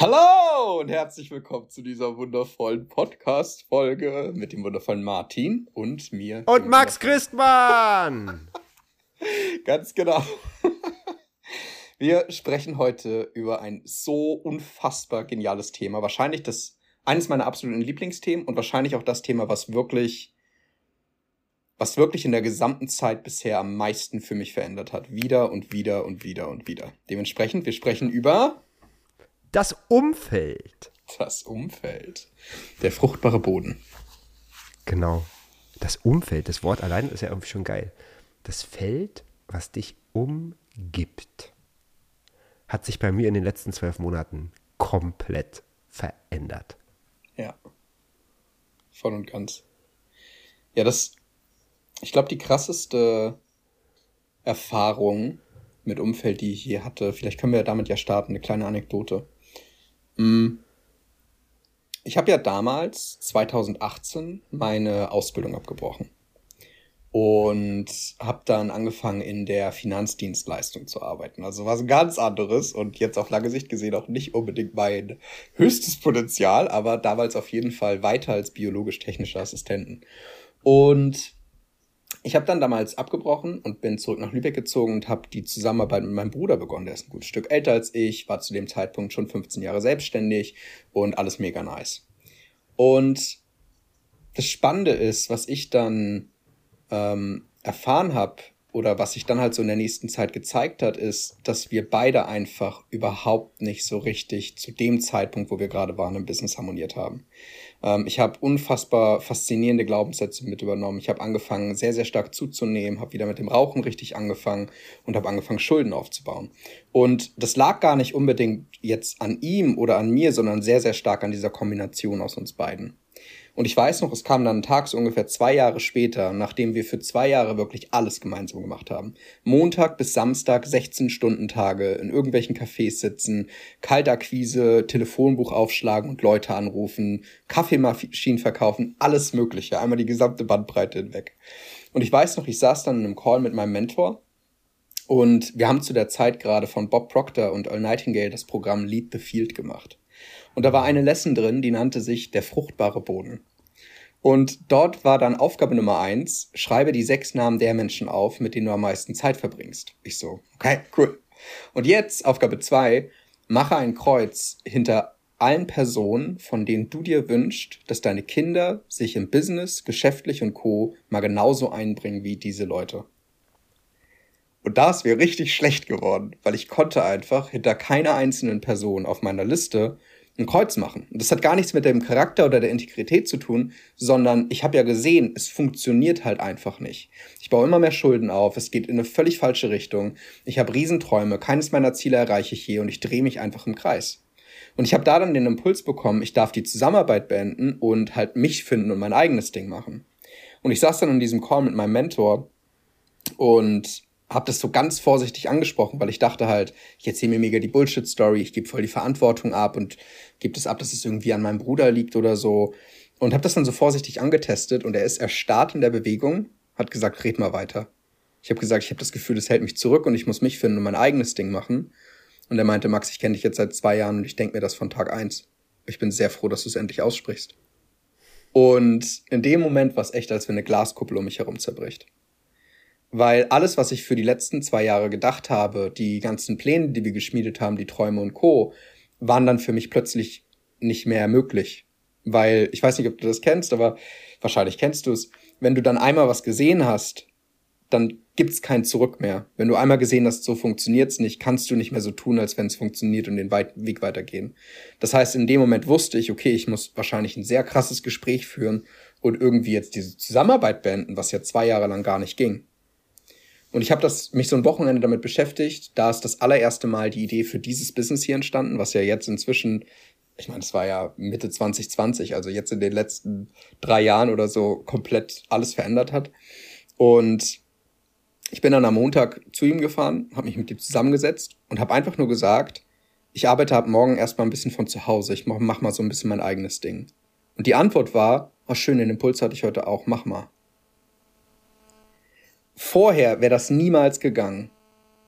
Hallo und herzlich willkommen zu dieser wundervollen Podcast-Folge mit dem wundervollen Martin und mir. Und Max Christmann! Ganz genau. Wir sprechen heute über ein so unfassbar geniales Thema. Wahrscheinlich das eines meiner absoluten Lieblingsthemen und wahrscheinlich auch das Thema, was wirklich, was wirklich in der gesamten Zeit bisher am meisten für mich verändert hat. Wieder und wieder und wieder und wieder. Dementsprechend, wir sprechen über das Umfeld. Das Umfeld. Der fruchtbare Boden. Genau. Das Umfeld, das Wort allein ist ja irgendwie schon geil. Das Feld, was dich umgibt, hat sich bei mir in den letzten zwölf Monaten komplett verändert. Ja. Voll und ganz. Ja, das, ich glaube, die krasseste Erfahrung mit Umfeld, die ich je hatte, vielleicht können wir damit ja starten, eine kleine Anekdote. Mm. Ich habe ja damals, 2018, meine Ausbildung abgebrochen und habe dann angefangen in der Finanzdienstleistung zu arbeiten. Also was ganz anderes und jetzt auf lange Sicht gesehen auch nicht unbedingt mein höchstes Potenzial, aber damals auf jeden Fall weiter als biologisch-technischer Assistenten. Und ich habe dann damals abgebrochen und bin zurück nach Lübeck gezogen und habe die Zusammenarbeit mit meinem Bruder begonnen. Der ist ein gutes Stück älter als ich, war zu dem Zeitpunkt schon 15 Jahre selbstständig und alles mega nice. Und das Spannende ist, was ich dann ähm, erfahren habe oder was sich dann halt so in der nächsten Zeit gezeigt hat, ist, dass wir beide einfach überhaupt nicht so richtig zu dem Zeitpunkt, wo wir gerade waren, im Business harmoniert haben. Ähm, ich habe unfassbar faszinierende Glaubenssätze mit übernommen. Ich habe angefangen, sehr, sehr stark zuzunehmen, habe wieder mit dem Rauchen richtig angefangen und habe angefangen, Schulden aufzubauen. Und das lag gar nicht unbedingt jetzt an ihm oder an mir, sondern sehr, sehr stark an dieser Kombination aus uns beiden. Und ich weiß noch, es kam dann ein ungefähr zwei Jahre später, nachdem wir für zwei Jahre wirklich alles gemeinsam gemacht haben. Montag bis Samstag 16 Stunden Tage in irgendwelchen Cafés sitzen, Kaltakquise, Telefonbuch aufschlagen und Leute anrufen, Kaffeemaschinen verkaufen, alles Mögliche, einmal die gesamte Bandbreite hinweg. Und ich weiß noch, ich saß dann in einem Call mit meinem Mentor und wir haben zu der Zeit gerade von Bob Proctor und Earl Nightingale das Programm Lead the Field gemacht. Und da war eine Lesson drin, die nannte sich der fruchtbare Boden. Und dort war dann Aufgabe Nummer eins, schreibe die sechs Namen der Menschen auf, mit denen du am meisten Zeit verbringst. Ich so, okay, cool. Und jetzt Aufgabe zwei, mache ein Kreuz hinter allen Personen, von denen du dir wünschst, dass deine Kinder sich im Business, geschäftlich und Co. mal genauso einbringen wie diese Leute. Und da ist mir richtig schlecht geworden, weil ich konnte einfach hinter keiner einzelnen Person auf meiner Liste ein Kreuz machen. Und das hat gar nichts mit dem Charakter oder der Integrität zu tun, sondern ich habe ja gesehen, es funktioniert halt einfach nicht. Ich baue immer mehr Schulden auf, es geht in eine völlig falsche Richtung. Ich habe Riesenträume, keines meiner Ziele erreiche ich hier und ich drehe mich einfach im Kreis. Und ich habe da dann den Impuls bekommen, ich darf die Zusammenarbeit beenden und halt mich finden und mein eigenes Ding machen. Und ich saß dann in diesem Call mit meinem Mentor und habe das so ganz vorsichtig angesprochen, weil ich dachte halt, ich erzähle mir mega die Bullshit-Story, ich gebe voll die Verantwortung ab und gebe es ab, dass es irgendwie an meinem Bruder liegt oder so. Und habe das dann so vorsichtig angetestet und er ist erstarrt in der Bewegung, hat gesagt, red mal weiter. Ich habe gesagt, ich habe das Gefühl, es hält mich zurück und ich muss mich finden und mein eigenes Ding machen. Und er meinte, Max, ich kenne dich jetzt seit zwei Jahren und ich denke mir das von Tag eins. Ich bin sehr froh, dass du es endlich aussprichst. Und in dem Moment war es echt, als wenn eine Glaskuppel um mich herum zerbricht. Weil alles, was ich für die letzten zwei Jahre gedacht habe, die ganzen Pläne, die wir geschmiedet haben, die Träume und Co., waren dann für mich plötzlich nicht mehr möglich. Weil, ich weiß nicht, ob du das kennst, aber wahrscheinlich kennst du es. Wenn du dann einmal was gesehen hast, dann gibt's kein Zurück mehr. Wenn du einmal gesehen hast, so funktioniert's nicht, kannst du nicht mehr so tun, als wenn es funktioniert und den Weg weitergehen. Das heißt, in dem Moment wusste ich, okay, ich muss wahrscheinlich ein sehr krasses Gespräch führen und irgendwie jetzt diese Zusammenarbeit beenden, was ja zwei Jahre lang gar nicht ging. Und ich habe das mich so ein Wochenende damit beschäftigt. Da ist das allererste Mal die Idee für dieses Business hier entstanden, was ja jetzt inzwischen, ich meine, es war ja Mitte 2020, also jetzt in den letzten drei Jahren oder so komplett alles verändert hat. Und ich bin dann am Montag zu ihm gefahren, habe mich mit ihm zusammengesetzt und habe einfach nur gesagt, ich arbeite ab morgen erstmal ein bisschen von zu Hause. Ich mach, mal so ein bisschen mein eigenes Ding. Und die Antwort war, oh schön, den Impuls hatte ich heute auch, mach mal. Vorher wäre das niemals gegangen.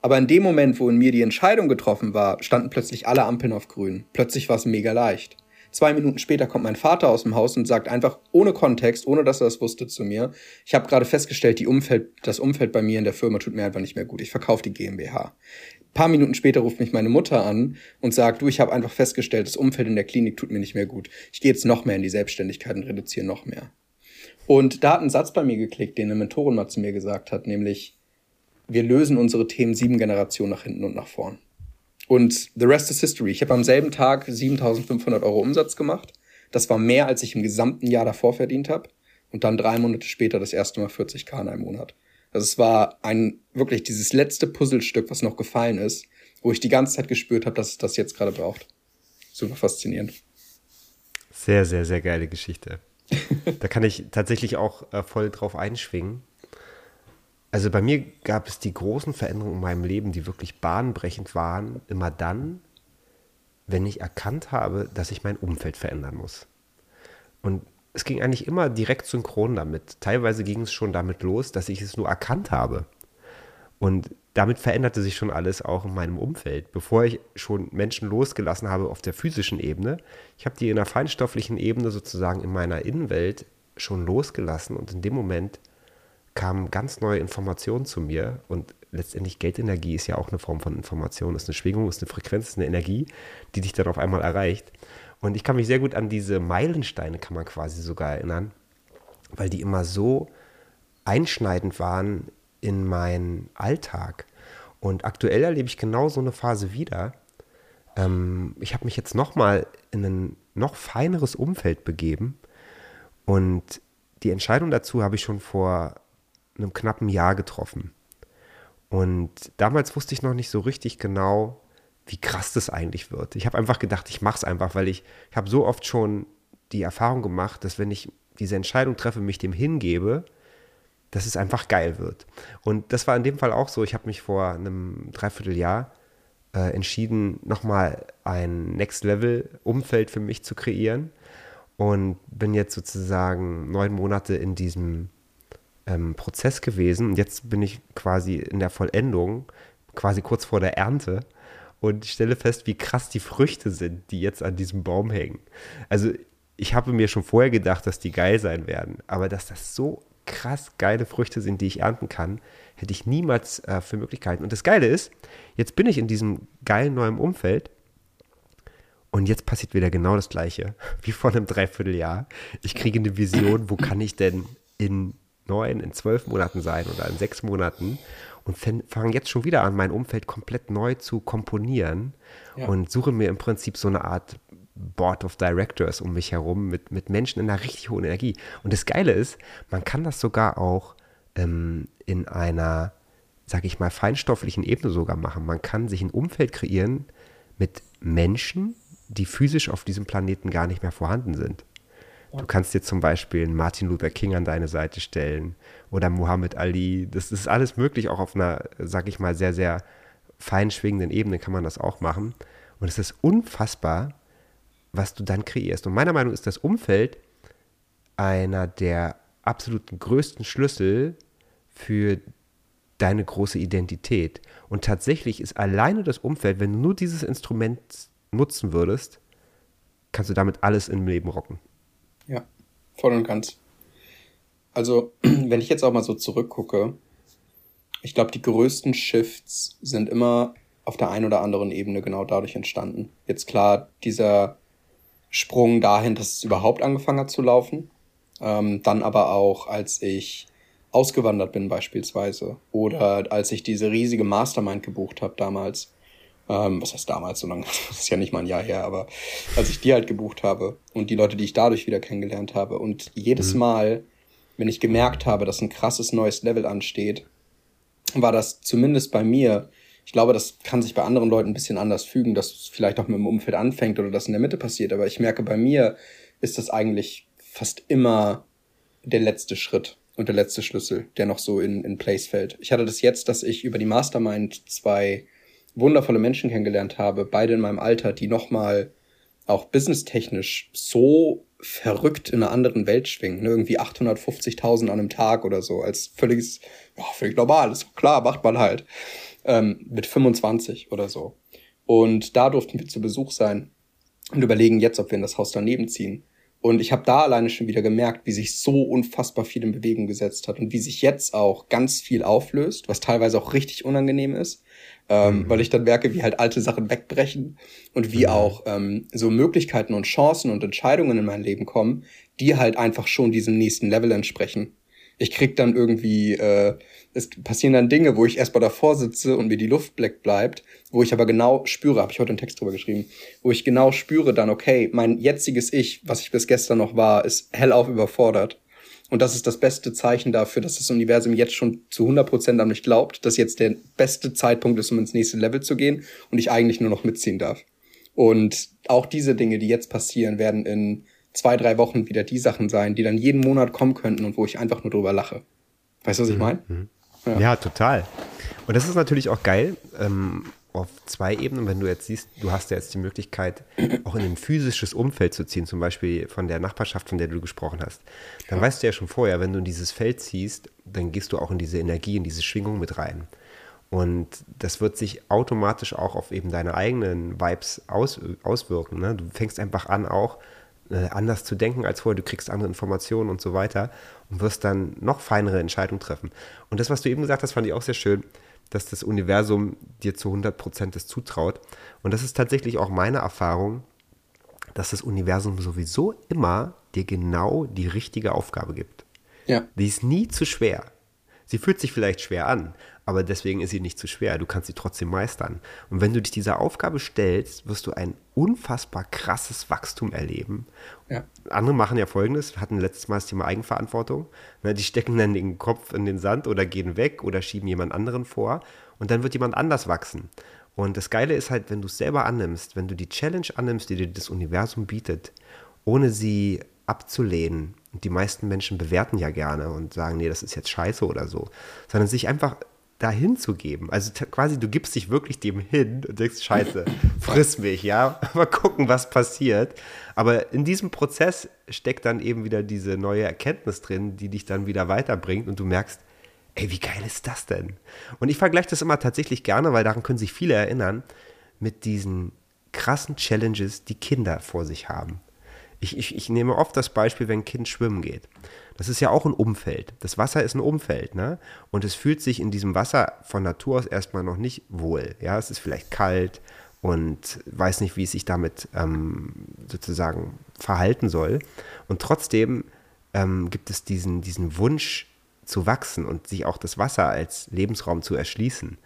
Aber in dem Moment, wo in mir die Entscheidung getroffen war, standen plötzlich alle Ampeln auf grün. Plötzlich war es mega leicht. Zwei Minuten später kommt mein Vater aus dem Haus und sagt einfach ohne Kontext, ohne dass er das wusste zu mir, ich habe gerade festgestellt, die Umfeld, das Umfeld bei mir in der Firma tut mir einfach nicht mehr gut. Ich verkaufe die GmbH. Ein paar Minuten später ruft mich meine Mutter an und sagt, du, ich habe einfach festgestellt, das Umfeld in der Klinik tut mir nicht mehr gut. Ich gehe jetzt noch mehr in die Selbstständigkeit und reduziere noch mehr. Und da hat ein Satz bei mir geklickt, den eine Mentorin mal zu mir gesagt hat, nämlich, wir lösen unsere Themen sieben Generationen nach hinten und nach vorn. Und the rest is history. Ich habe am selben Tag 7500 Euro Umsatz gemacht. Das war mehr, als ich im gesamten Jahr davor verdient habe. Und dann drei Monate später das erste Mal 40k in einem Monat. Also es war ein wirklich dieses letzte Puzzlestück, was noch gefallen ist, wo ich die ganze Zeit gespürt habe, dass es das jetzt gerade braucht. Super faszinierend. Sehr, sehr, sehr geile Geschichte. Da kann ich tatsächlich auch äh, voll drauf einschwingen. Also bei mir gab es die großen Veränderungen in meinem Leben, die wirklich bahnbrechend waren, immer dann, wenn ich erkannt habe, dass ich mein Umfeld verändern muss. Und es ging eigentlich immer direkt synchron damit. Teilweise ging es schon damit los, dass ich es nur erkannt habe. Und damit veränderte sich schon alles auch in meinem Umfeld. Bevor ich schon Menschen losgelassen habe auf der physischen Ebene, ich habe die in der feinstofflichen Ebene sozusagen in meiner Innenwelt schon losgelassen und in dem Moment kamen ganz neue Informationen zu mir und letztendlich Geldenergie ist ja auch eine Form von Information, ist eine Schwingung, ist eine Frequenz, ist eine Energie, die dich dann auf einmal erreicht. Und ich kann mich sehr gut an diese Meilensteine, kann man quasi sogar erinnern, weil die immer so einschneidend waren in meinen Alltag. Und aktuell erlebe ich genau so eine Phase wieder. Ähm, ich habe mich jetzt nochmal in ein noch feineres Umfeld begeben und die Entscheidung dazu habe ich schon vor einem knappen Jahr getroffen. Und damals wusste ich noch nicht so richtig genau, wie krass das eigentlich wird. Ich habe einfach gedacht, ich mache es einfach, weil ich, ich habe so oft schon die Erfahrung gemacht, dass wenn ich diese Entscheidung treffe, mich dem hingebe, dass es einfach geil wird. Und das war in dem Fall auch so. Ich habe mich vor einem Dreivierteljahr äh, entschieden, nochmal ein Next-Level-Umfeld für mich zu kreieren und bin jetzt sozusagen neun Monate in diesem ähm, Prozess gewesen. Und jetzt bin ich quasi in der Vollendung, quasi kurz vor der Ernte und stelle fest, wie krass die Früchte sind, die jetzt an diesem Baum hängen. Also ich habe mir schon vorher gedacht, dass die geil sein werden, aber dass das so krass geile Früchte sind, die ich ernten kann, hätte ich niemals äh, für Möglichkeiten. Und das Geile ist, jetzt bin ich in diesem geilen neuen Umfeld und jetzt passiert wieder genau das Gleiche wie vor einem Dreivierteljahr. Ich kriege eine Vision, wo kann ich denn in neun, in zwölf Monaten sein oder in sechs Monaten und fange jetzt schon wieder an, mein Umfeld komplett neu zu komponieren ja. und suche mir im Prinzip so eine Art Board of Directors um mich herum mit, mit Menschen in einer richtig hohen Energie. Und das Geile ist, man kann das sogar auch ähm, in einer, sag ich mal, feinstofflichen Ebene sogar machen. Man kann sich ein Umfeld kreieren mit Menschen, die physisch auf diesem Planeten gar nicht mehr vorhanden sind. Du kannst dir zum Beispiel Martin Luther King an deine Seite stellen oder Muhammad Ali. Das ist alles möglich, auch auf einer, sag ich mal, sehr, sehr fein schwingenden Ebene kann man das auch machen. Und es ist unfassbar, was du dann kreierst. Und meiner Meinung nach ist das Umfeld einer der absoluten größten Schlüssel für deine große Identität. Und tatsächlich ist alleine das Umfeld, wenn du nur dieses Instrument nutzen würdest, kannst du damit alles im Leben rocken. Ja, voll und ganz. Also, wenn ich jetzt auch mal so zurückgucke, ich glaube, die größten Shifts sind immer auf der einen oder anderen Ebene genau dadurch entstanden. Jetzt klar, dieser Sprung dahin, dass es überhaupt angefangen hat zu laufen. Ähm, dann aber auch, als ich ausgewandert bin beispielsweise oder als ich diese riesige Mastermind gebucht habe damals ähm, was heißt damals, so lange, das ist ja nicht mal ein Jahr her, aber als ich die halt gebucht habe und die Leute, die ich dadurch wieder kennengelernt habe und jedes mhm. Mal, wenn ich gemerkt habe, dass ein krasses neues Level ansteht, war das zumindest bei mir, ich glaube, das kann sich bei anderen Leuten ein bisschen anders fügen, dass es vielleicht auch mit dem Umfeld anfängt oder das in der Mitte passiert, aber ich merke, bei mir ist das eigentlich fast immer der letzte Schritt und der letzte Schlüssel, der noch so in, in Place fällt. Ich hatte das jetzt, dass ich über die Mastermind zwei wundervolle Menschen kennengelernt habe, beide in meinem Alter, die nochmal auch businesstechnisch so verrückt in einer anderen Welt schwingen. Ne? Irgendwie 850.000 an einem Tag oder so, als völliges, ja, völlig normal, ist klar, macht man halt. Ähm, mit 25 oder so. Und da durften wir zu Besuch sein und überlegen jetzt, ob wir in das Haus daneben ziehen. Und ich habe da alleine schon wieder gemerkt, wie sich so unfassbar viel in Bewegung gesetzt hat und wie sich jetzt auch ganz viel auflöst, was teilweise auch richtig unangenehm ist, ähm, mhm. weil ich dann merke, wie halt alte Sachen wegbrechen und wie mhm. auch ähm, so Möglichkeiten und Chancen und Entscheidungen in mein Leben kommen, die halt einfach schon diesem nächsten Level entsprechen ich krieg dann irgendwie, äh, es passieren dann Dinge, wo ich erstmal davor sitze und mir die Luft black bleibt, wo ich aber genau spüre, habe ich heute einen Text drüber geschrieben, wo ich genau spüre dann, okay, mein jetziges Ich, was ich bis gestern noch war, ist hellauf überfordert. Und das ist das beste Zeichen dafür, dass das Universum jetzt schon zu 100% an mich glaubt, dass jetzt der beste Zeitpunkt ist, um ins nächste Level zu gehen und ich eigentlich nur noch mitziehen darf. Und auch diese Dinge, die jetzt passieren, werden in zwei, drei Wochen wieder die Sachen sein, die dann jeden Monat kommen könnten und wo ich einfach nur drüber lache. Weißt du, was ich mhm, meine? Mhm. Ja. ja. total. Und das ist natürlich auch geil ähm, auf zwei Ebenen, wenn du jetzt siehst, du hast ja jetzt die Möglichkeit, auch in ein physisches Umfeld zu ziehen, zum Beispiel von der Nachbarschaft, von der du gesprochen hast. Dann ja. weißt du ja schon vorher, wenn du in dieses Feld ziehst, dann gehst du auch in diese Energie, in diese Schwingung mit rein. Und das wird sich automatisch auch auf eben deine eigenen Vibes aus, auswirken. Ne? Du fängst einfach an, auch äh, anders zu denken als vorher, du kriegst andere Informationen und so weiter und wirst dann noch feinere Entscheidungen treffen. Und das, was du eben gesagt hast, fand ich auch sehr schön, dass das Universum dir zu 100 Prozent das zutraut. Und das ist tatsächlich auch meine Erfahrung, dass das Universum sowieso immer dir genau die richtige Aufgabe gibt. Ja. Die ist nie zu schwer. Sie fühlt sich vielleicht schwer an, aber deswegen ist sie nicht zu schwer. Du kannst sie trotzdem meistern. Und wenn du dich dieser Aufgabe stellst, wirst du ein unfassbar krasses Wachstum erleben. Ja. Andere machen ja folgendes, wir hatten letztes Mal das Thema Eigenverantwortung. Ne, die stecken dann den Kopf in den Sand oder gehen weg oder schieben jemand anderen vor und dann wird jemand anders wachsen. Und das Geile ist halt, wenn du es selber annimmst, wenn du die Challenge annimmst, die dir das Universum bietet, ohne sie abzulehnen, und die meisten Menschen bewerten ja gerne und sagen, nee, das ist jetzt scheiße oder so, sondern sich einfach dahin zu geben. Also quasi, du gibst dich wirklich dem hin und denkst, scheiße, friss mich, ja, mal gucken, was passiert. Aber in diesem Prozess steckt dann eben wieder diese neue Erkenntnis drin, die dich dann wieder weiterbringt und du merkst, ey, wie geil ist das denn? Und ich vergleiche das immer tatsächlich gerne, weil daran können sich viele erinnern, mit diesen krassen Challenges, die Kinder vor sich haben. Ich, ich, ich nehme oft das Beispiel, wenn ein Kind schwimmen geht. Das ist ja auch ein Umfeld. Das Wasser ist ein Umfeld, ne? Und es fühlt sich in diesem Wasser von Natur aus erstmal noch nicht wohl. Ja, es ist vielleicht kalt und weiß nicht, wie es sich damit ähm, sozusagen verhalten soll. Und trotzdem ähm, gibt es diesen, diesen Wunsch zu wachsen und sich auch das Wasser als Lebensraum zu erschließen.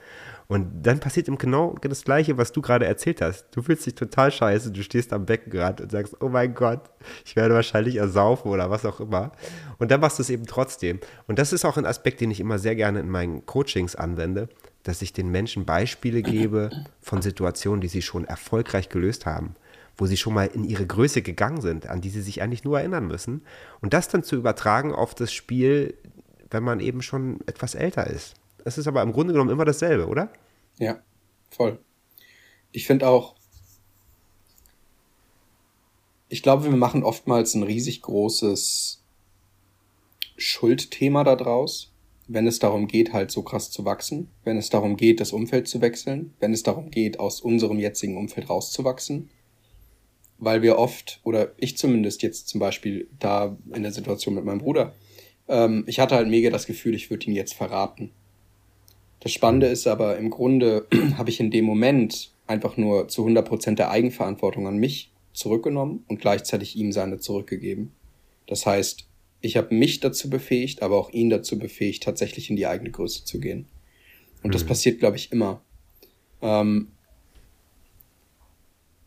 Und dann passiert ihm genau das Gleiche, was du gerade erzählt hast. Du fühlst dich total scheiße, du stehst am Becken gerade und sagst, oh mein Gott, ich werde wahrscheinlich ersaufen oder was auch immer. Und dann machst du es eben trotzdem. Und das ist auch ein Aspekt, den ich immer sehr gerne in meinen Coachings anwende, dass ich den Menschen Beispiele gebe von Situationen, die sie schon erfolgreich gelöst haben wo sie schon mal in ihre Größe gegangen sind, an die sie sich eigentlich nur erinnern müssen. Und das dann zu übertragen auf das Spiel, wenn man eben schon etwas älter ist. Es ist aber im Grunde genommen immer dasselbe, oder? Ja, voll. Ich finde auch, ich glaube, wir machen oftmals ein riesig großes Schuldthema daraus, wenn es darum geht, halt so krass zu wachsen, wenn es darum geht, das Umfeld zu wechseln, wenn es darum geht, aus unserem jetzigen Umfeld rauszuwachsen. Weil wir oft, oder ich zumindest jetzt zum Beispiel da in der Situation mit meinem Bruder, ähm, ich hatte halt mega das Gefühl, ich würde ihn jetzt verraten. Das Spannende ist aber, im Grunde habe ich in dem Moment einfach nur zu 100% der Eigenverantwortung an mich zurückgenommen und gleichzeitig ihm seine zurückgegeben. Das heißt, ich habe mich dazu befähigt, aber auch ihn dazu befähigt, tatsächlich in die eigene Größe zu gehen. Und mhm. das passiert, glaube ich, immer. Ähm,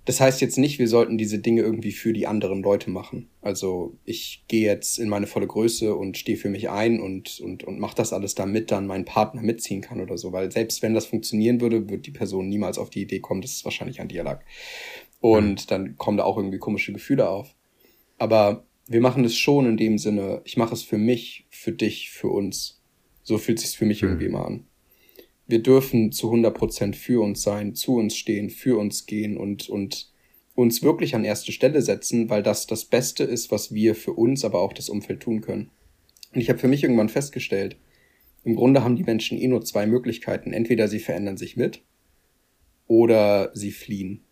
das heißt jetzt nicht, wir sollten diese Dinge irgendwie für die anderen Leute machen. Also ich gehe jetzt in meine volle Größe und stehe für mich ein und, und, und mache das alles, damit dann mein Partner mitziehen kann oder so. Weil selbst wenn das funktionieren würde, wird die Person niemals auf die Idee kommen, dass es wahrscheinlich an dir lag. Und mhm. dann kommen da auch irgendwie komische Gefühle auf. Aber wir machen es schon in dem Sinne, ich mache es für mich, für dich, für uns. So fühlt sich für mich mhm. irgendwie immer an wir dürfen zu 100 Prozent für uns sein, zu uns stehen, für uns gehen und, und uns wirklich an erste Stelle setzen, weil das das Beste ist, was wir für uns, aber auch das Umfeld tun können. Und ich habe für mich irgendwann festgestellt, im Grunde haben die Menschen eh nur zwei Möglichkeiten. Entweder sie verändern sich mit oder sie fliehen.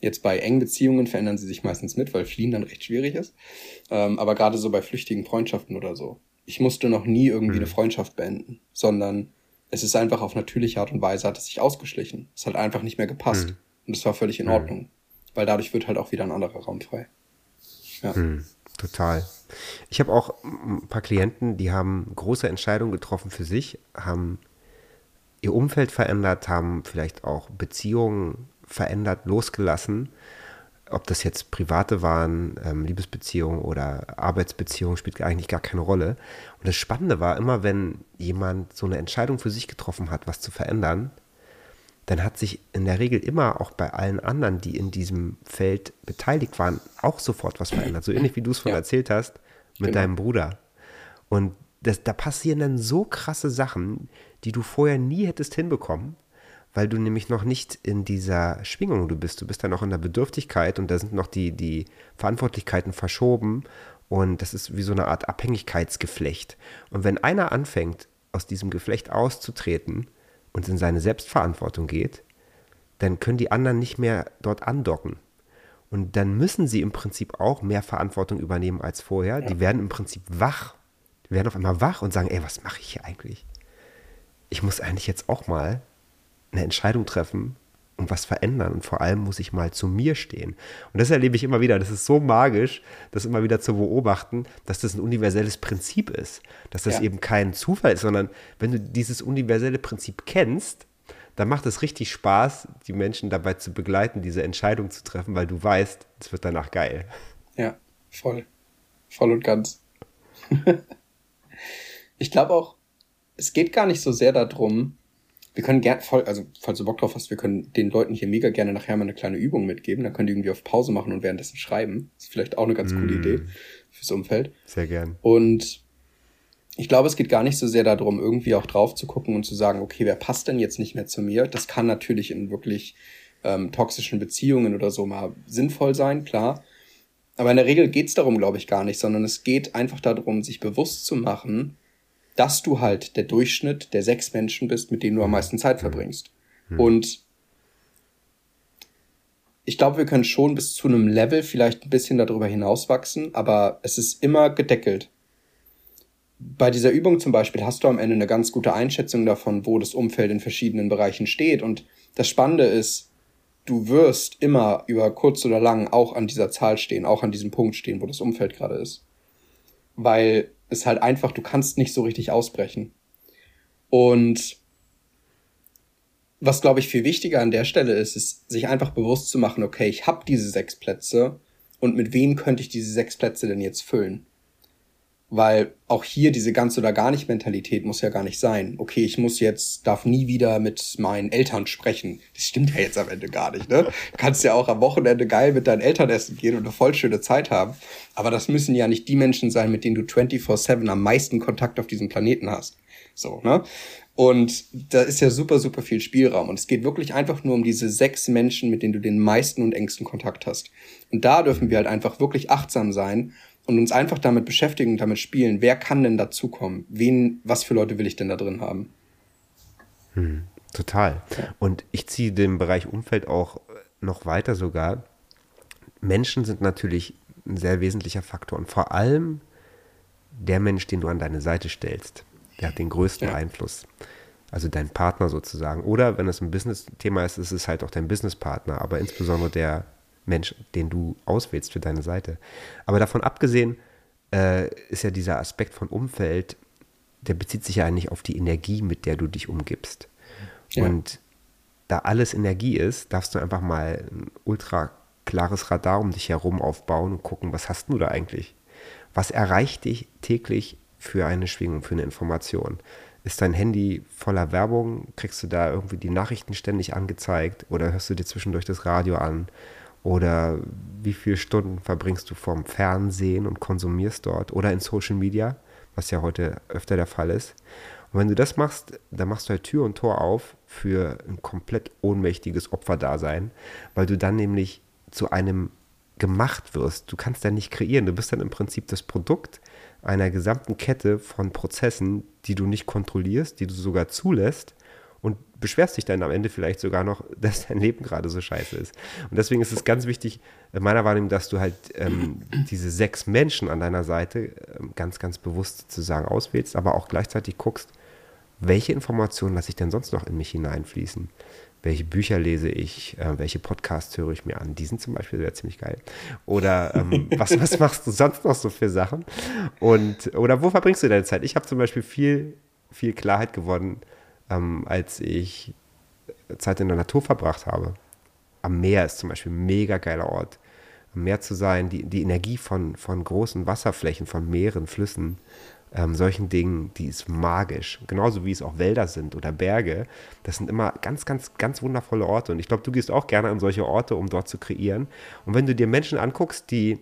Jetzt bei engen Beziehungen verändern sie sich meistens mit, weil fliehen dann recht schwierig ist. Ähm, aber gerade so bei flüchtigen Freundschaften oder so. Ich musste noch nie irgendwie mhm. eine Freundschaft beenden, sondern es ist einfach auf natürliche Art und Weise hat es sich ausgeschlichen. Es hat einfach nicht mehr gepasst. Mhm. Und es war völlig in mhm. Ordnung. Weil dadurch wird halt auch wieder ein anderer Raum frei. Ja. Mhm. Total. Ich habe auch ein paar Klienten, die haben große Entscheidungen getroffen für sich, haben ihr Umfeld verändert, haben vielleicht auch Beziehungen verändert, losgelassen. Ob das jetzt private waren, ähm, Liebesbeziehungen oder Arbeitsbeziehungen, spielt eigentlich gar keine Rolle. Und das Spannende war immer, wenn jemand so eine Entscheidung für sich getroffen hat, was zu verändern, dann hat sich in der Regel immer auch bei allen anderen, die in diesem Feld beteiligt waren, auch sofort was verändert. So ähnlich wie du es von ja. erzählt hast mit genau. deinem Bruder. Und das, da passieren dann so krasse Sachen, die du vorher nie hättest hinbekommen, weil du nämlich noch nicht in dieser Schwingung du bist. Du bist dann noch in der Bedürftigkeit und da sind noch die, die Verantwortlichkeiten verschoben und das ist wie so eine Art Abhängigkeitsgeflecht. Und wenn einer anfängt, aus diesem Geflecht auszutreten, und in seine Selbstverantwortung geht, dann können die anderen nicht mehr dort andocken. Und dann müssen sie im Prinzip auch mehr Verantwortung übernehmen als vorher. Die werden im Prinzip wach. Die werden auf einmal wach und sagen, ey, was mache ich hier eigentlich? Ich muss eigentlich jetzt auch mal eine Entscheidung treffen und was verändern. Und vor allem muss ich mal zu mir stehen. Und das erlebe ich immer wieder. Das ist so magisch, das immer wieder zu beobachten, dass das ein universelles Prinzip ist. Dass das ja. eben kein Zufall ist, sondern wenn du dieses universelle Prinzip kennst, dann macht es richtig Spaß, die Menschen dabei zu begleiten, diese Entscheidung zu treffen, weil du weißt, es wird danach geil. Ja, voll. Voll und ganz. ich glaube auch, es geht gar nicht so sehr darum, wir können gerne, voll, also falls du Bock drauf hast, wir können den Leuten hier mega gerne nachher mal eine kleine Übung mitgeben. Dann können die irgendwie auf Pause machen und währenddessen schreiben. Das ist vielleicht auch eine ganz mm. coole Idee fürs Umfeld. Sehr gern. Und ich glaube, es geht gar nicht so sehr darum, irgendwie auch drauf zu gucken und zu sagen, okay, wer passt denn jetzt nicht mehr zu mir? Das kann natürlich in wirklich ähm, toxischen Beziehungen oder so mal sinnvoll sein, klar. Aber in der Regel geht's darum, glaube ich, gar nicht, sondern es geht einfach darum, sich bewusst zu machen, dass du halt der Durchschnitt der sechs Menschen bist, mit denen du am meisten Zeit verbringst. Mhm. Und ich glaube, wir können schon bis zu einem Level vielleicht ein bisschen darüber hinauswachsen, aber es ist immer gedeckelt. Bei dieser Übung zum Beispiel hast du am Ende eine ganz gute Einschätzung davon, wo das Umfeld in verschiedenen Bereichen steht. Und das Spannende ist, du wirst immer über kurz oder lang auch an dieser Zahl stehen, auch an diesem Punkt stehen, wo das Umfeld gerade ist. Weil ist halt einfach, du kannst nicht so richtig ausbrechen. Und was, glaube ich, viel wichtiger an der Stelle ist, ist, sich einfach bewusst zu machen, okay, ich habe diese sechs Plätze und mit wem könnte ich diese sechs Plätze denn jetzt füllen? Weil auch hier diese ganz oder gar nicht Mentalität muss ja gar nicht sein. Okay, ich muss jetzt, darf nie wieder mit meinen Eltern sprechen. Das stimmt ja jetzt am Ende gar nicht, ne? Du kannst ja auch am Wochenende geil mit deinen Eltern essen gehen und eine voll schöne Zeit haben. Aber das müssen ja nicht die Menschen sein, mit denen du 24-7 am meisten Kontakt auf diesem Planeten hast. So, ne? Und da ist ja super, super viel Spielraum. Und es geht wirklich einfach nur um diese sechs Menschen, mit denen du den meisten und engsten Kontakt hast. Und da dürfen wir halt einfach wirklich achtsam sein und uns einfach damit beschäftigen und damit spielen, wer kann denn dazukommen? Wen, was für Leute will ich denn da drin haben? Hm, total. Und ich ziehe den Bereich Umfeld auch noch weiter sogar. Menschen sind natürlich ein sehr wesentlicher Faktor und vor allem der Mensch, den du an deine Seite stellst, der hat den größten ja. Einfluss. Also dein Partner sozusagen. Oder wenn es ein Business-Thema ist, ist es halt auch dein Businesspartner, aber insbesondere der, Mensch, den du auswählst für deine Seite. Aber davon abgesehen äh, ist ja dieser Aspekt von Umfeld, der bezieht sich ja eigentlich auf die Energie, mit der du dich umgibst. Ja. Und da alles Energie ist, darfst du einfach mal ein ultra klares Radar um dich herum aufbauen und gucken, was hast du da eigentlich? Was erreicht dich täglich für eine Schwingung, für eine Information? Ist dein Handy voller Werbung? Kriegst du da irgendwie die Nachrichten ständig angezeigt oder hörst du dir zwischendurch das Radio an? Oder wie viele Stunden verbringst du vorm Fernsehen und konsumierst dort oder in Social Media, was ja heute öfter der Fall ist. Und wenn du das machst, dann machst du halt Tür und Tor auf für ein komplett ohnmächtiges Opferdasein, weil du dann nämlich zu einem gemacht wirst. Du kannst ja nicht kreieren. Du bist dann im Prinzip das Produkt einer gesamten Kette von Prozessen, die du nicht kontrollierst, die du sogar zulässt und beschwerst dich dann am Ende vielleicht sogar noch, dass dein Leben gerade so scheiße ist. Und deswegen ist es ganz wichtig, in meiner Wahrnehmung, dass du halt ähm, diese sechs Menschen an deiner Seite ähm, ganz, ganz bewusst sozusagen auswählst, aber auch gleichzeitig guckst, welche Informationen lasse ich denn sonst noch in mich hineinfließen? welche Bücher lese ich, äh, welche Podcasts höre ich mir an. Diesen zum Beispiel wäre ziemlich geil. Oder ähm, was, was machst du sonst noch so für Sachen? Und, oder wo verbringst du deine Zeit? Ich habe zum Beispiel viel, viel Klarheit gewonnen, ähm, als ich Zeit in der Natur verbracht habe. Am Meer ist zum Beispiel ein mega geiler Ort. Am Meer zu sein, die, die Energie von, von großen Wasserflächen, von Meeren, Flüssen, ähm, solchen Dingen, die ist magisch. Genauso wie es auch Wälder sind oder Berge. Das sind immer ganz, ganz, ganz wundervolle Orte. Und ich glaube, du gehst auch gerne an solche Orte, um dort zu kreieren. Und wenn du dir Menschen anguckst, die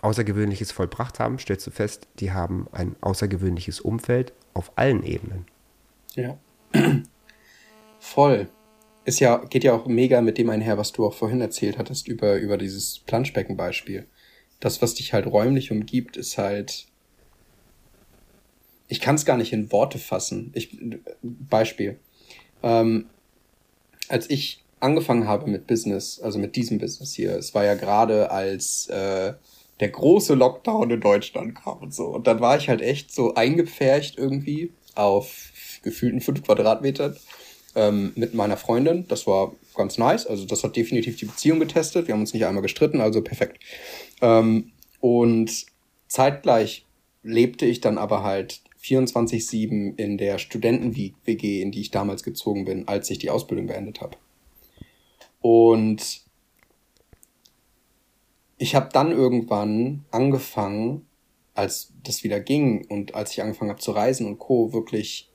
Außergewöhnliches vollbracht haben, stellst du fest, die haben ein außergewöhnliches Umfeld auf allen Ebenen. Ja. Voll. Ist ja, geht ja auch mega mit dem einher, was du auch vorhin erzählt hattest, über, über dieses Planschbecken-Beispiel. Das, was dich halt räumlich umgibt, ist halt ich kann es gar nicht in Worte fassen. Ich, Beispiel. Ähm, als ich angefangen habe mit Business, also mit diesem Business hier, es war ja gerade als äh, der große Lockdown in Deutschland kam und so. Und dann war ich halt echt so eingepfercht irgendwie auf gefühlten fünf Quadratmetern ähm, mit meiner Freundin. Das war ganz nice. Also das hat definitiv die Beziehung getestet. Wir haben uns nicht einmal gestritten, also perfekt. Ähm, und zeitgleich lebte ich dann aber halt 24-7 in der Studenten-WG, in die ich damals gezogen bin, als ich die Ausbildung beendet habe. Und ich habe dann irgendwann angefangen, als das wieder ging und als ich angefangen habe zu reisen und Co., wirklich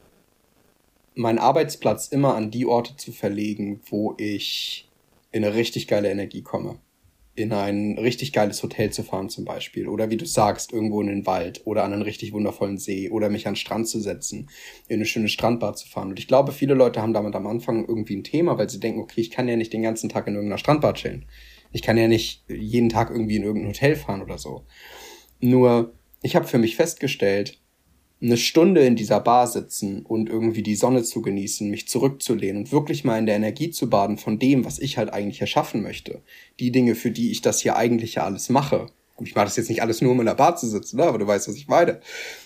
meinen Arbeitsplatz immer an die Orte zu verlegen, wo ich in eine richtig geile Energie komme in ein richtig geiles Hotel zu fahren zum Beispiel. Oder wie du sagst, irgendwo in den Wald oder an einen richtig wundervollen See oder mich an den Strand zu setzen, in eine schöne Strandbar zu fahren. Und ich glaube, viele Leute haben damit am Anfang irgendwie ein Thema, weil sie denken, okay, ich kann ja nicht den ganzen Tag in irgendeiner Strandbar chillen. Ich kann ja nicht jeden Tag irgendwie in irgendein Hotel fahren oder so. Nur, ich habe für mich festgestellt, eine Stunde in dieser Bar sitzen und irgendwie die Sonne zu genießen, mich zurückzulehnen und wirklich mal in der Energie zu baden von dem, was ich halt eigentlich erschaffen möchte. Die Dinge, für die ich das hier eigentlich ja alles mache. Gut, ich mache das jetzt nicht alles nur, um in der Bar zu sitzen, ne? aber du weißt, was ich meine.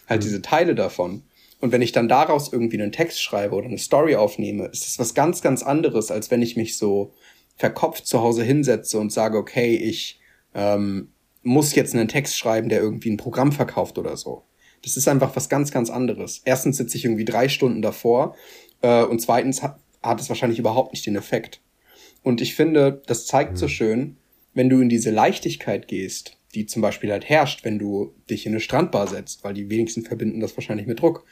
Halt mhm. diese Teile davon. Und wenn ich dann daraus irgendwie einen Text schreibe oder eine Story aufnehme, ist das was ganz, ganz anderes, als wenn ich mich so verkopft zu Hause hinsetze und sage, okay, ich ähm, muss jetzt einen Text schreiben, der irgendwie ein Programm verkauft oder so. Das ist einfach was ganz, ganz anderes. Erstens sitze ich irgendwie drei Stunden davor äh, und zweitens hat, hat es wahrscheinlich überhaupt nicht den Effekt. Und ich finde, das zeigt mhm. so schön, wenn du in diese Leichtigkeit gehst, die zum Beispiel halt herrscht, wenn du dich in eine Strandbar setzt, weil die wenigsten verbinden das wahrscheinlich mit Druck.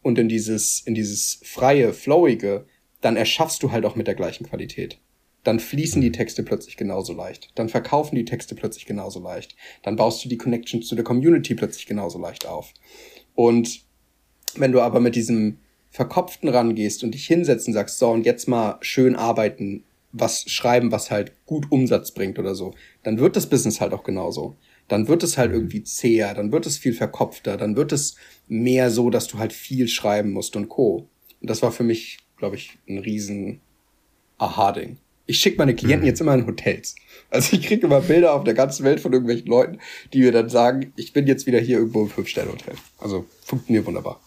Und in dieses, in dieses freie, flowige, dann erschaffst du halt auch mit der gleichen Qualität dann fließen die. Texte plötzlich genauso leicht. Dann verkaufen die Texte plötzlich genauso leicht. Dann baust du die Connection zu der Community plötzlich genauso leicht auf. Und wenn du aber mit diesem Verkopften rangehst und dich hinsetzt und sagst, so, und jetzt mal schön arbeiten, was schreiben, was halt gut Umsatz bringt oder so, dann wird das Business halt auch genauso. Dann wird es halt mhm. irgendwie zäher, dann wird es viel verkopfter, dann wird es mehr so, dass du halt viel schreiben musst und Co. Und das war für mich, glaube ich, ein riesen Aha-Ding. Ich schicke meine Klienten mhm. jetzt immer in Hotels. Also ich kriege immer Bilder auf der ganzen Welt von irgendwelchen Leuten, die mir dann sagen, ich bin jetzt wieder hier irgendwo im Fünf-Sterne-Hotel. Also funktioniert wunderbar.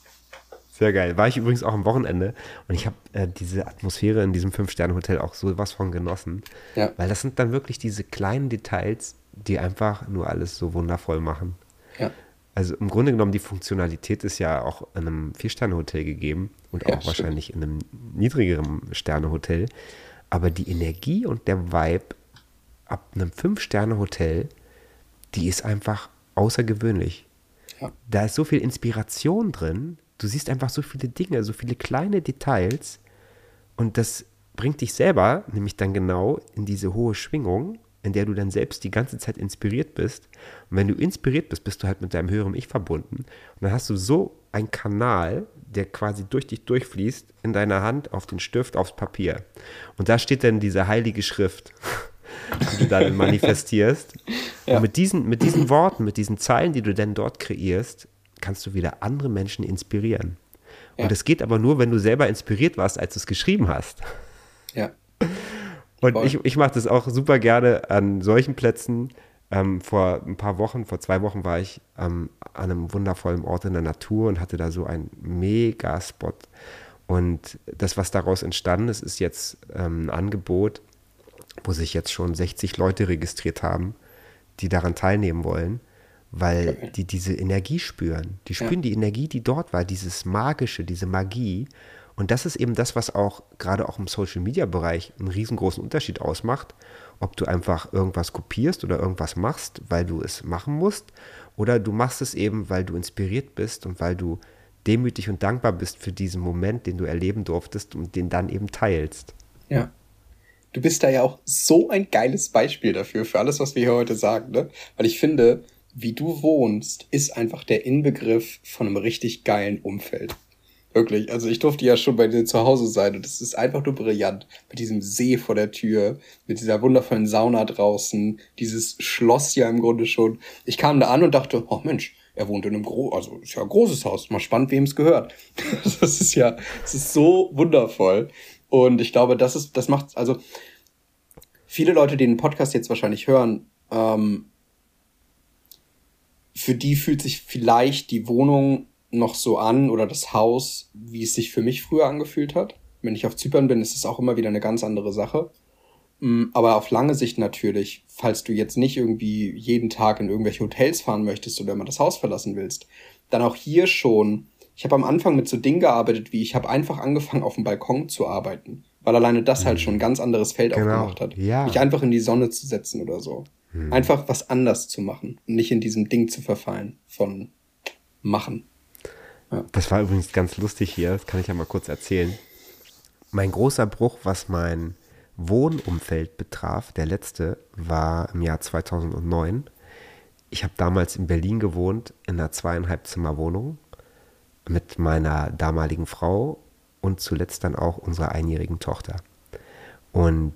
Sehr geil. War ich übrigens auch am Wochenende und ich habe äh, diese Atmosphäre in diesem Fünf-Sterne-Hotel auch so was von genossen. Ja. Weil das sind dann wirklich diese kleinen Details, die einfach nur alles so wundervoll machen. Ja. Also im Grunde genommen, die Funktionalität ist ja auch in einem Vier-Sterne-Hotel gegeben und ja, auch stimmt. wahrscheinlich in einem niedrigeren Sterne-Hotel. Aber die Energie und der Vibe ab einem Fünf-Sterne-Hotel, die ist einfach außergewöhnlich. Ja. Da ist so viel Inspiration drin. Du siehst einfach so viele Dinge, so viele kleine Details. Und das bringt dich selber nämlich dann genau in diese hohe Schwingung, in der du dann selbst die ganze Zeit inspiriert bist. Und wenn du inspiriert bist, bist du halt mit deinem höheren Ich verbunden. Und dann hast du so einen Kanal, der quasi durch dich durchfließt, in deiner Hand, auf den Stift, aufs Papier. Und da steht dann diese heilige Schrift, die du dann manifestierst. Ja. Und mit diesen, mit diesen Worten, mit diesen Zeilen, die du dann dort kreierst, kannst du wieder andere Menschen inspirieren. Ja. Und das geht aber nur, wenn du selber inspiriert warst, als du es geschrieben hast. Ja. Und Voll. ich, ich mache das auch super gerne an solchen Plätzen. Ähm, vor ein paar Wochen, vor zwei Wochen war ich ähm, an einem wundervollen Ort in der Natur und hatte da so einen Mega-Spot. Und das, was daraus entstanden ist, ist jetzt ähm, ein Angebot, wo sich jetzt schon 60 Leute registriert haben, die daran teilnehmen wollen, weil die diese Energie spüren. Die spüren die Energie, die dort war, dieses Magische, diese Magie. Und das ist eben das, was auch gerade auch im Social-Media-Bereich einen riesengroßen Unterschied ausmacht, ob du einfach irgendwas kopierst oder irgendwas machst, weil du es machen musst, oder du machst es eben, weil du inspiriert bist und weil du demütig und dankbar bist für diesen Moment, den du erleben durftest und den dann eben teilst. Ja. Du bist da ja auch so ein geiles Beispiel dafür, für alles, was wir hier heute sagen, ne? Weil ich finde, wie du wohnst, ist einfach der Inbegriff von einem richtig geilen Umfeld. Wirklich. Also ich durfte ja schon bei dir zu Hause sein und es ist einfach nur brillant. Mit diesem See vor der Tür, mit dieser wundervollen Sauna draußen, dieses Schloss ja im Grunde schon. Ich kam da an und dachte, oh Mensch, er wohnt in einem Gro also ist ja ein großes Haus. Mal spannend, wem es gehört. Das ist ja, es ist so wundervoll. Und ich glaube, das ist, das macht, also viele Leute, die den Podcast jetzt wahrscheinlich hören, ähm, für die fühlt sich vielleicht die Wohnung noch so an oder das Haus, wie es sich für mich früher angefühlt hat. Wenn ich auf Zypern bin, ist es auch immer wieder eine ganz andere Sache. Mm, Aber auf lange Sicht natürlich, falls du jetzt nicht irgendwie jeden Tag in irgendwelche Hotels fahren möchtest oder mal das Haus verlassen willst, dann auch hier schon. Ich habe am Anfang mit so Dingen gearbeitet, wie ich habe einfach angefangen, auf dem Balkon zu arbeiten, weil alleine das halt schon ein ganz anderes Feld Genau, aufgemacht hat. ja. Mich einfach in die Sonne zu setzen oder so. Einfach was anders zu machen und nicht in diesem Ding zu verfallen von machen. Das war übrigens ganz lustig hier, das kann ich ja mal kurz erzählen. Mein großer Bruch, was mein Wohnumfeld betraf, der letzte, war im Jahr 2009. Ich habe damals in Berlin gewohnt, in einer zweieinhalb Zimmer Wohnung mit meiner damaligen Frau und zuletzt dann auch unserer einjährigen Tochter. Und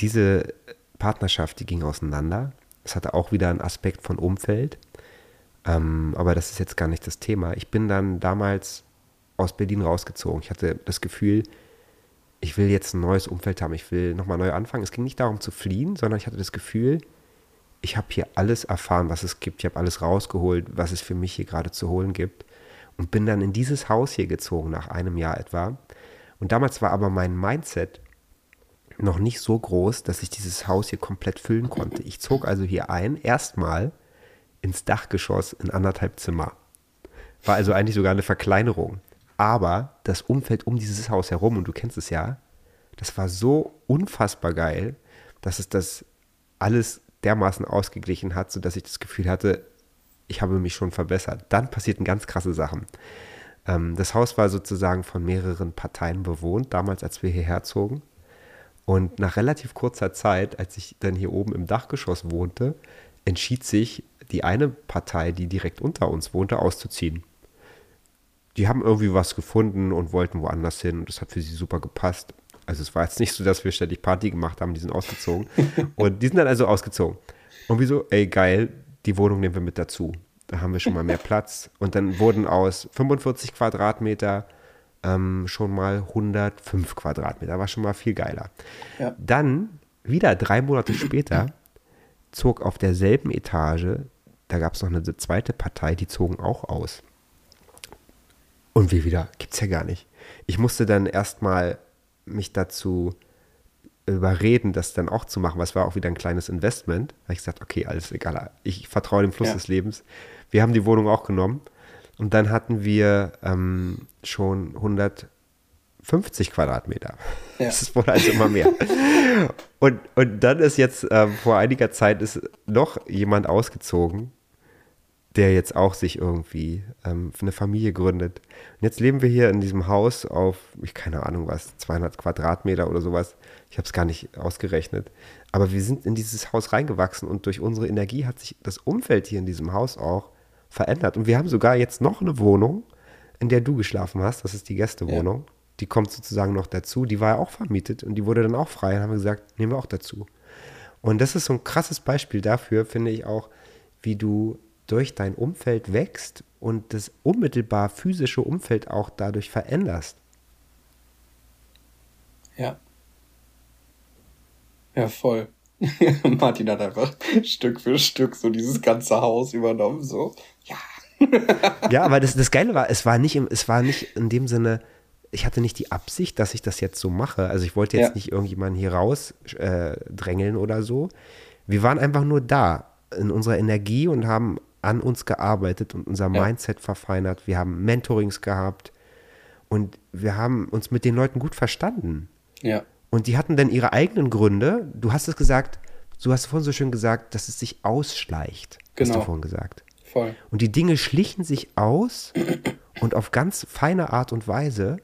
diese Partnerschaft, die ging auseinander. Es hatte auch wieder einen Aspekt von Umfeld. Ähm, aber das ist jetzt gar nicht das Thema. Ich bin dann damals aus Berlin rausgezogen. Ich hatte das Gefühl, ich will jetzt ein neues Umfeld haben. Ich will nochmal neu anfangen. Es ging nicht darum zu fliehen, sondern ich hatte das Gefühl, ich habe hier alles erfahren, was es gibt. Ich habe alles rausgeholt, was es für mich hier gerade zu holen gibt. Und bin dann in dieses Haus hier gezogen, nach einem Jahr etwa. Und damals war aber mein Mindset noch nicht so groß, dass ich dieses Haus hier komplett füllen konnte. Ich zog also hier ein, erstmal ins Dachgeschoss in anderthalb Zimmer. War also eigentlich sogar eine Verkleinerung. Aber das Umfeld um dieses Haus herum, und du kennst es ja, das war so unfassbar geil, dass es das alles dermaßen ausgeglichen hat, sodass ich das Gefühl hatte, ich habe mich schon verbessert. Dann passierten ganz krasse Sachen. Ähm, das Haus war sozusagen von mehreren Parteien bewohnt, damals als wir hierher zogen. Und nach relativ kurzer Zeit, als ich dann hier oben im Dachgeschoss wohnte, entschied sich die eine Partei, die direkt unter uns wohnte, auszuziehen. Die haben irgendwie was gefunden und wollten woanders hin und das hat für sie super gepasst. Also es war jetzt nicht so, dass wir ständig Party gemacht haben, die sind ausgezogen. und die sind dann also ausgezogen. Und wieso? Ey, geil, die Wohnung nehmen wir mit dazu. Da haben wir schon mal mehr Platz. Und dann wurden aus 45 Quadratmeter ähm, schon mal 105 Quadratmeter. War schon mal viel geiler. Ja. Dann, wieder drei Monate später, zog auf derselben Etage, da gab es noch eine zweite Partei, die zogen auch aus. Und wir wieder, gibt's ja gar nicht. Ich musste dann erstmal mich dazu überreden, das dann auch zu machen, weil es war auch wieder ein kleines Investment. Da habe ich gesagt, okay, alles egal, ich vertraue dem Fluss Ja. des Lebens. Wir haben die Wohnung auch genommen und dann hatten wir ähm, schon 150 Quadratmeter. Ja. Das wurde also immer mehr. und, und dann ist jetzt ähm, vor einiger Zeit ist noch jemand ausgezogen, der jetzt auch sich irgendwie ähm, für eine Familie gründet. Und jetzt leben wir hier in diesem Haus auf, ich keine Ahnung was, 200 Quadratmeter oder sowas. Ich habe es gar nicht ausgerechnet. Aber wir sind in dieses Haus reingewachsen und durch unsere Energie hat sich das Umfeld hier in diesem Haus auch verändert. Und wir haben sogar jetzt noch eine Wohnung, in der du geschlafen hast. Das ist die Gästewohnung. Die kommt sozusagen noch dazu. Die war ja auch vermietet und die wurde dann auch frei. Dann haben wir gesagt, nehmen wir auch dazu. Und das ist so ein krasses Beispiel dafür, finde ich auch, wie du durch dein Umfeld wächst und das unmittelbar physische Umfeld auch dadurch veränderst. Ja. Ja, voll. Martin hat einfach Stück für Stück so dieses ganze Haus übernommen, so. Ja. ja, aber das, das Geile war, es war nicht, im, es war nicht in dem Sinne, ich hatte nicht die Absicht, dass ich das jetzt so mache. Also ich wollte jetzt ja. nicht irgendjemanden hier rausdrängeln äh, oder so. Wir waren einfach nur da in unserer Energie und haben an uns gearbeitet und unser ja. Mindset verfeinert. Wir haben Mentorings gehabt und wir haben uns mit den Leuten gut verstanden. Ja. Und die hatten dann ihre eigenen Gründe. Du hast es gesagt, du hast vorhin so schön gesagt, dass es sich ausschleicht. Genau. Hast du vorhin gesagt. Voll. Und die Dinge schlichen sich aus und auf ganz feine Art und Weise.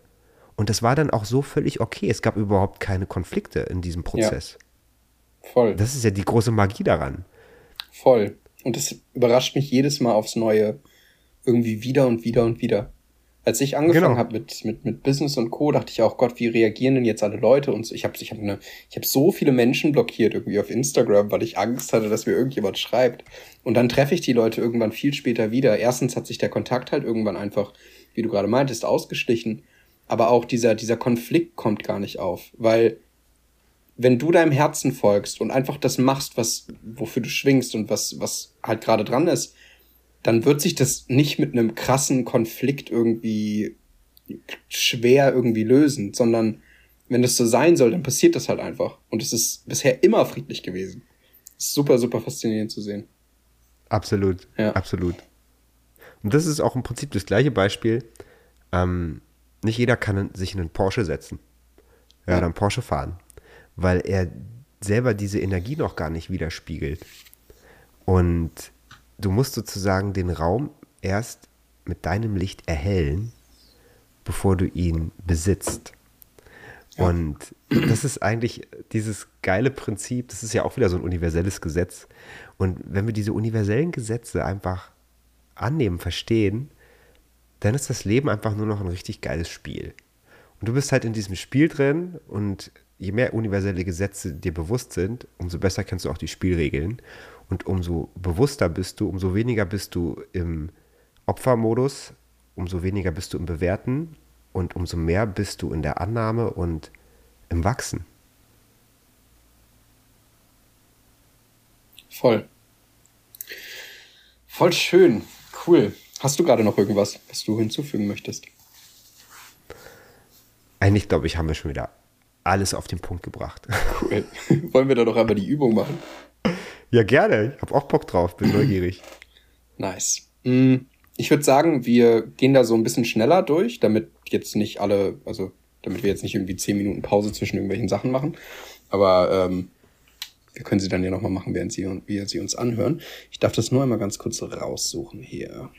Und das war dann auch so völlig okay. Es gab überhaupt keine Konflikte in diesem Prozess. Ja. Voll. Das ist ja die große Magie daran. Voll. Und das überrascht mich jedes Mal aufs Neue. Irgendwie wieder und wieder und wieder. Als ich angefangen genau. habe mit, mit, mit Business und Co., dachte ich auch, Gott, wie reagieren denn jetzt alle Leute? Und so, ich habe ich hab eine, ich hab so viele Menschen blockiert irgendwie auf Instagram, weil ich Angst hatte, dass mir irgendjemand schreibt. Und dann treffe ich die Leute irgendwann viel später wieder. Erstens hat sich der Kontakt halt irgendwann einfach, wie du gerade meintest, ausgeschlichen. Aber auch dieser, dieser Konflikt kommt gar nicht auf, weil wenn du deinem Herzen folgst und einfach das machst, was, wofür du schwingst und was, was halt gerade dran ist, dann wird sich das nicht mit einem krassen Konflikt irgendwie schwer irgendwie lösen, sondern wenn das so sein soll, dann passiert das halt einfach. Und es ist bisher immer friedlich gewesen. Super, super faszinierend zu sehen. Absolut, ja. absolut. Und das ist auch im Prinzip das gleiche Beispiel. Ähm, nicht jeder kann sich in einen Porsche setzen. Ja, ja. dann Porsche fahren weil er selber diese Energie noch gar nicht widerspiegelt. Und du musst sozusagen den Raum erst mit deinem Licht erhellen, bevor du ihn besitzt. Ja. Und das ist eigentlich dieses geile Prinzip, das ist ja auch wieder so ein universelles Gesetz. Und wenn wir diese universellen Gesetze einfach annehmen, verstehen, dann ist das Leben einfach nur noch ein richtig geiles Spiel. Und du bist halt in diesem Spiel drin und je mehr universelle Gesetze dir bewusst sind, umso besser kennst du auch die Spielregeln. Und umso bewusster bist du, umso weniger bist du im Opfermodus, umso weniger bist du im Bewerten und umso mehr bist du in der Annahme und im Wachsen. Voll. Voll schön. Cool. Hast du gerade noch irgendwas, was du hinzufügen möchtest? Eigentlich glaube ich, haben wir schon wieder alles auf den Punkt gebracht. Cool. Wollen wir da doch einmal die Übung machen? Ja, gerne. Ich habe auch Bock drauf, bin neugierig. Nice. Mm, ich würde sagen, wir gehen da so ein bisschen schneller durch, damit jetzt nicht alle, also damit wir jetzt nicht irgendwie zehn Minuten Pause zwischen irgendwelchen Sachen machen. Aber ähm, wir können sie dann ja nochmal machen, während sie, wir sie uns anhören. Ich darf das nur einmal ganz kurz raussuchen hier.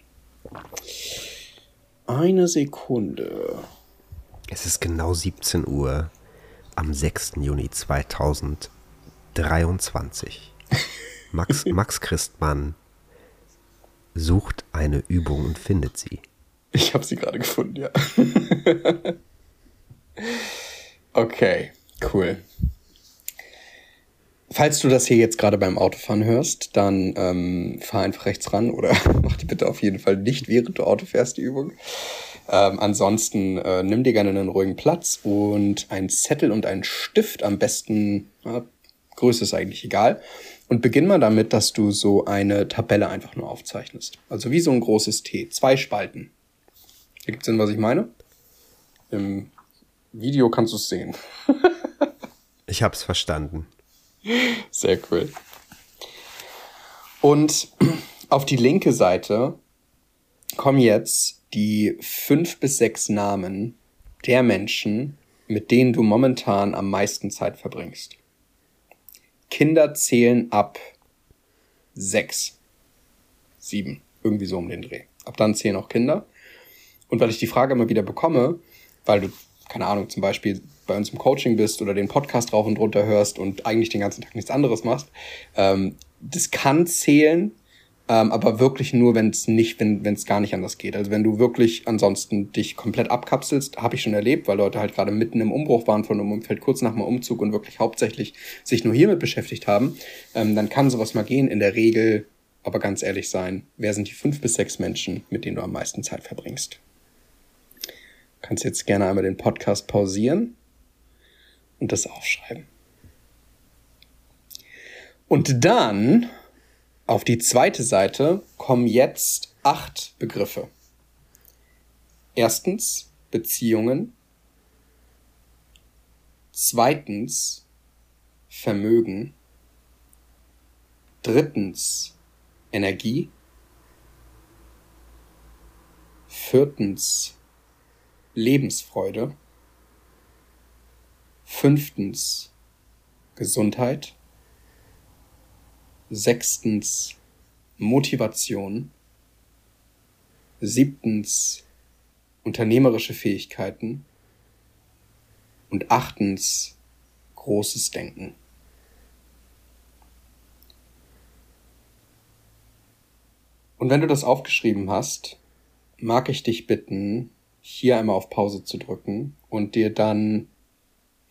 Eine Sekunde. Es ist genau 17 Uhr am 6. Juni 2023. Max, Max Christmann sucht eine Übung und findet sie. Ich habe sie gerade gefunden, ja. okay, cool. Falls du das hier jetzt gerade beim Autofahren hörst, dann ähm, fahr einfach rechts ran oder mach die bitte auf jeden Fall nicht, während du Auto fährst, die Übung. Ähm, ansonsten äh, nimm dir gerne einen ruhigen Platz und ein Zettel und einen Stift am besten, äh, Größe ist eigentlich egal. Und beginn mal damit, dass du so eine Tabelle einfach nur aufzeichnest. Also wie so ein großes T. Zwei Spalten. Ergibt Sinn, was ich meine? Im Video kannst du es sehen. ich hab's verstanden. Sehr cool. Und auf die linke Seite kommen jetzt die fünf bis sechs Namen der Menschen, mit denen du momentan am meisten Zeit verbringst. Kinder zählen ab sechs, sieben, irgendwie so um den Dreh. Ab dann zählen auch Kinder. Und weil ich die Frage immer wieder bekomme, weil du, keine Ahnung, zum Beispiel bei uns im Coaching bist oder den Podcast rauf und runter hörst und eigentlich den ganzen Tag nichts anderes machst, ähm, das kann zählen, ähm, aber wirklich nur, wenn es nicht, wenn es gar nicht anders geht. Also wenn du wirklich ansonsten dich komplett abkapselst, habe ich schon erlebt, weil Leute halt gerade mitten im Umbruch waren von einem Umfeld, kurz nach dem Umzug und wirklich hauptsächlich sich nur hiermit beschäftigt haben, ähm, dann kann sowas mal gehen. In der Regel aber ganz ehrlich sein, wer sind die fünf bis sechs Menschen, mit denen du am meisten Zeit verbringst? Du kannst jetzt gerne einmal den Podcast pausieren und das aufschreiben. Und dann auf die zweite Seite kommen jetzt acht Begriffe. Erstens Beziehungen. Zweitens Vermögen. Drittens Energie. Viertens Lebensfreude. Fünftens Gesundheit. Sechstens Motivation. Siebtens unternehmerische Fähigkeiten. Und achtens großes Denken. Und wenn du das aufgeschrieben hast, mag ich dich bitten, hier einmal auf Pause zu drücken und dir dann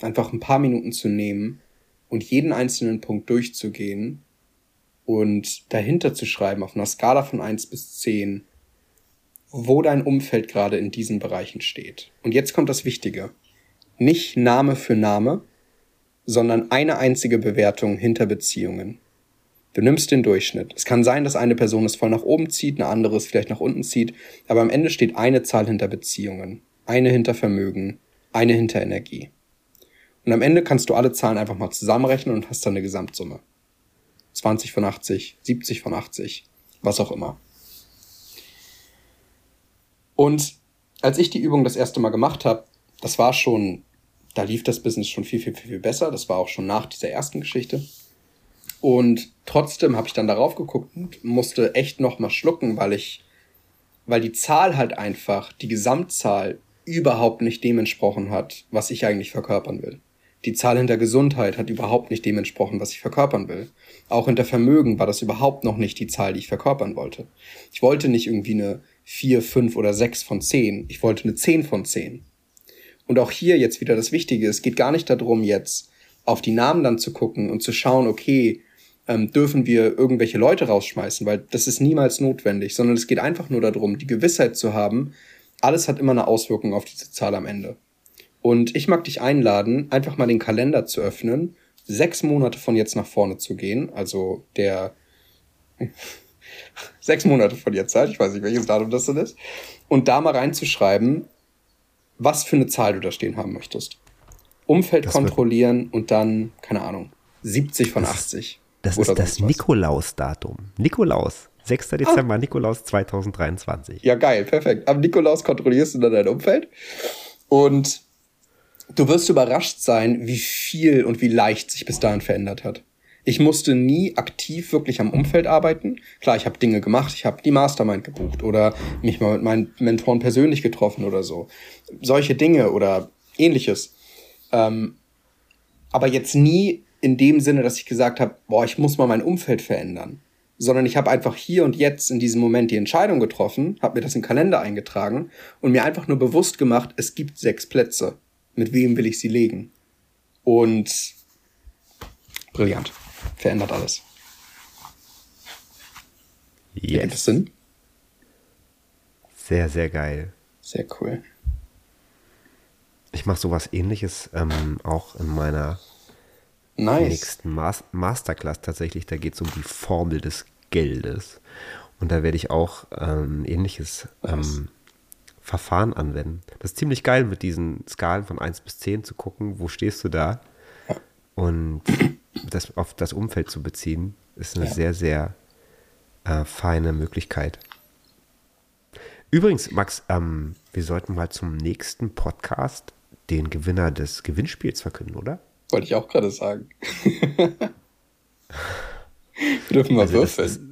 einfach ein paar Minuten zu nehmen und jeden einzelnen Punkt durchzugehen und dahinter zu schreiben auf einer Skala von eins bis zehn, wo dein Umfeld gerade in diesen Bereichen steht. Und jetzt kommt das Wichtige. Nicht Name für Name, sondern eine einzige Bewertung hinter Beziehungen. Du nimmst den Durchschnitt. Es kann sein, dass eine Person es voll nach oben zieht, eine andere es vielleicht nach unten zieht, aber am Ende steht eine Zahl hinter Beziehungen, eine hinter Vermögen, eine hinter Energie. Und am Ende kannst du alle Zahlen einfach mal zusammenrechnen und hast dann eine Gesamtsumme. 20 von 80, 70 von 80, was auch immer. Und als ich die Übung das erste Mal gemacht habe, das war schon, da lief das Business schon viel, viel, viel, viel besser. Das war auch schon nach dieser ersten Geschichte. Und trotzdem habe ich dann darauf geguckt und musste echt noch mal schlucken, weil ich, weil die Zahl halt einfach, die Gesamtzahl überhaupt nicht dem entsprochen hat, was ich eigentlich verkörpern will. Die Zahl hinter Gesundheit hat überhaupt nicht dem entsprochen, was ich verkörpern will. Auch hinter Vermögen war das überhaupt noch nicht die Zahl, die ich verkörpern wollte. Ich wollte nicht irgendwie eine 4, 5 oder 6 von 10. Ich wollte eine 10 von 10. Und auch hier jetzt wieder das Wichtige. Es geht gar nicht darum, jetzt auf die Namen dann zu gucken und zu schauen, okay, ähm, dürfen wir irgendwelche Leute rausschmeißen, weil das ist niemals notwendig, sondern es geht einfach nur darum, die Gewissheit zu haben, alles hat immer eine Auswirkung auf diese Zahl am Ende. Und ich mag dich einladen, einfach mal den Kalender zu öffnen, sechs Monate von jetzt nach vorne zu gehen, also der sechs Monate von jetzt halt, ich weiß nicht, welches Datum das denn ist, und da mal reinzuschreiben, was für eine Zahl du da stehen haben möchtest. Umfeld das kontrollieren und dann, keine Ahnung, 70 von das 80. Das ist das Nikolaus-Datum. Nikolaus. 6. Dezember, ah. Nikolaus 2023. Ja, geil, perfekt. Am Nikolaus kontrollierst du dann dein Umfeld. Und du wirst überrascht sein, wie viel und wie leicht sich bis dahin verändert hat. Ich musste nie aktiv wirklich am Umfeld arbeiten. Klar, ich habe Dinge gemacht, ich habe die Mastermind gebucht oder mich mal mit meinen Mentoren persönlich getroffen oder so. Solche Dinge oder ähnliches. Ähm, aber jetzt nie in dem Sinne, dass ich gesagt habe, boah, ich muss mal mein Umfeld verändern. Sondern ich habe einfach hier und jetzt in diesem Moment die Entscheidung getroffen, habe mir das in den Kalender eingetragen und mir einfach nur bewusst gemacht, es gibt sechs Plätze. Mit wem will ich sie legen? Und brillant. Verändert alles. Yes. Ergibt Sinn? Sehr, sehr geil. Sehr cool. Ich mache sowas ähnliches ähm, auch in meiner nice. nächsten Mas Masterclass tatsächlich. Da geht es um die Formel des Geldes. Und da werde ich auch ähm, ähnliches ähm, Verfahren anwenden. Das ist ziemlich geil, mit diesen Skalen von 1 bis 10 zu gucken, wo stehst du da? Und das auf das Umfeld zu beziehen, ist eine ja. sehr, sehr äh, feine Möglichkeit. Übrigens, Max, ähm, wir sollten mal zum nächsten Podcast den Gewinner des Gewinnspiels verkünden, oder? Wollte ich auch gerade sagen. wir dürfen mal also würfeln.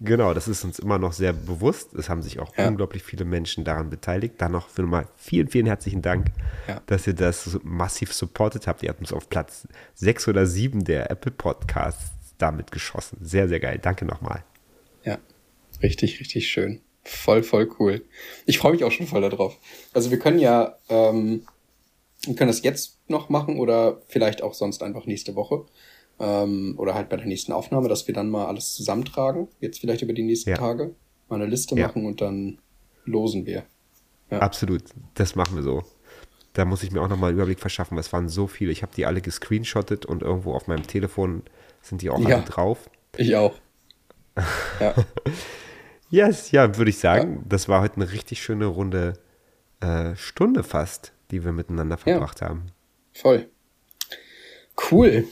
Genau, das ist uns immer noch sehr bewusst. Es haben sich auch ja. unglaublich viele Menschen daran beteiligt. Dann noch für nochmal vielen, vielen herzlichen Dank, ja. dass ihr das massiv supportet habt. Ihr habt uns auf Platz 6 oder 7 der Apple Podcasts damit geschossen. Sehr, sehr geil. Danke nochmal. Ja, richtig, richtig schön. Voll, voll cool. Ich freue mich auch schon voll darauf. Also wir können ja, ähm, wir können das jetzt noch machen oder vielleicht auch sonst einfach nächste Woche. Ähm, oder halt bei der nächsten Aufnahme, dass wir dann mal alles zusammentragen, jetzt vielleicht über die nächsten Ja. Tage, mal eine Liste Ja. machen und dann losen wir. Ja. Absolut, das machen wir so. Da muss ich mir auch nochmal einen Überblick verschaffen. Es waren so viele. Ich habe die alle gescreenshottet und irgendwo auf meinem Telefon sind die auch alle drauf. Ich auch. Ja, Yes, ja, würde ich sagen, das war heute eine richtig schöne runde äh, Stunde fast, die wir miteinander verbracht haben. voll. Cool.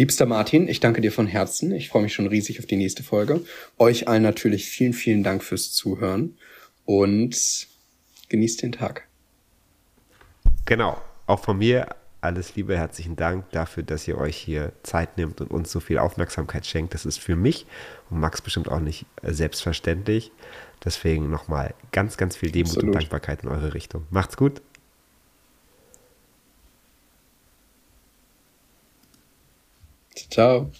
Liebster Martin, ich danke dir von Herzen. Ich freue mich schon riesig auf die nächste Folge. Euch allen natürlich vielen, vielen Dank fürs Zuhören und genießt den Tag. Genau, auch von mir alles Liebe, herzlichen Dank dafür, dass ihr euch hier Zeit nehmt und uns so viel Aufmerksamkeit schenkt. Das ist für mich und Max bestimmt auch nicht äh, selbstverständlich. Deswegen nochmal ganz, ganz viel Demut und Absolut. Dankbarkeit in eure Richtung. Macht's gut. Ciao.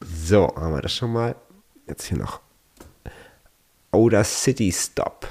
So, haben wir das schon mal. Jetzt hier noch. Oder City Stop.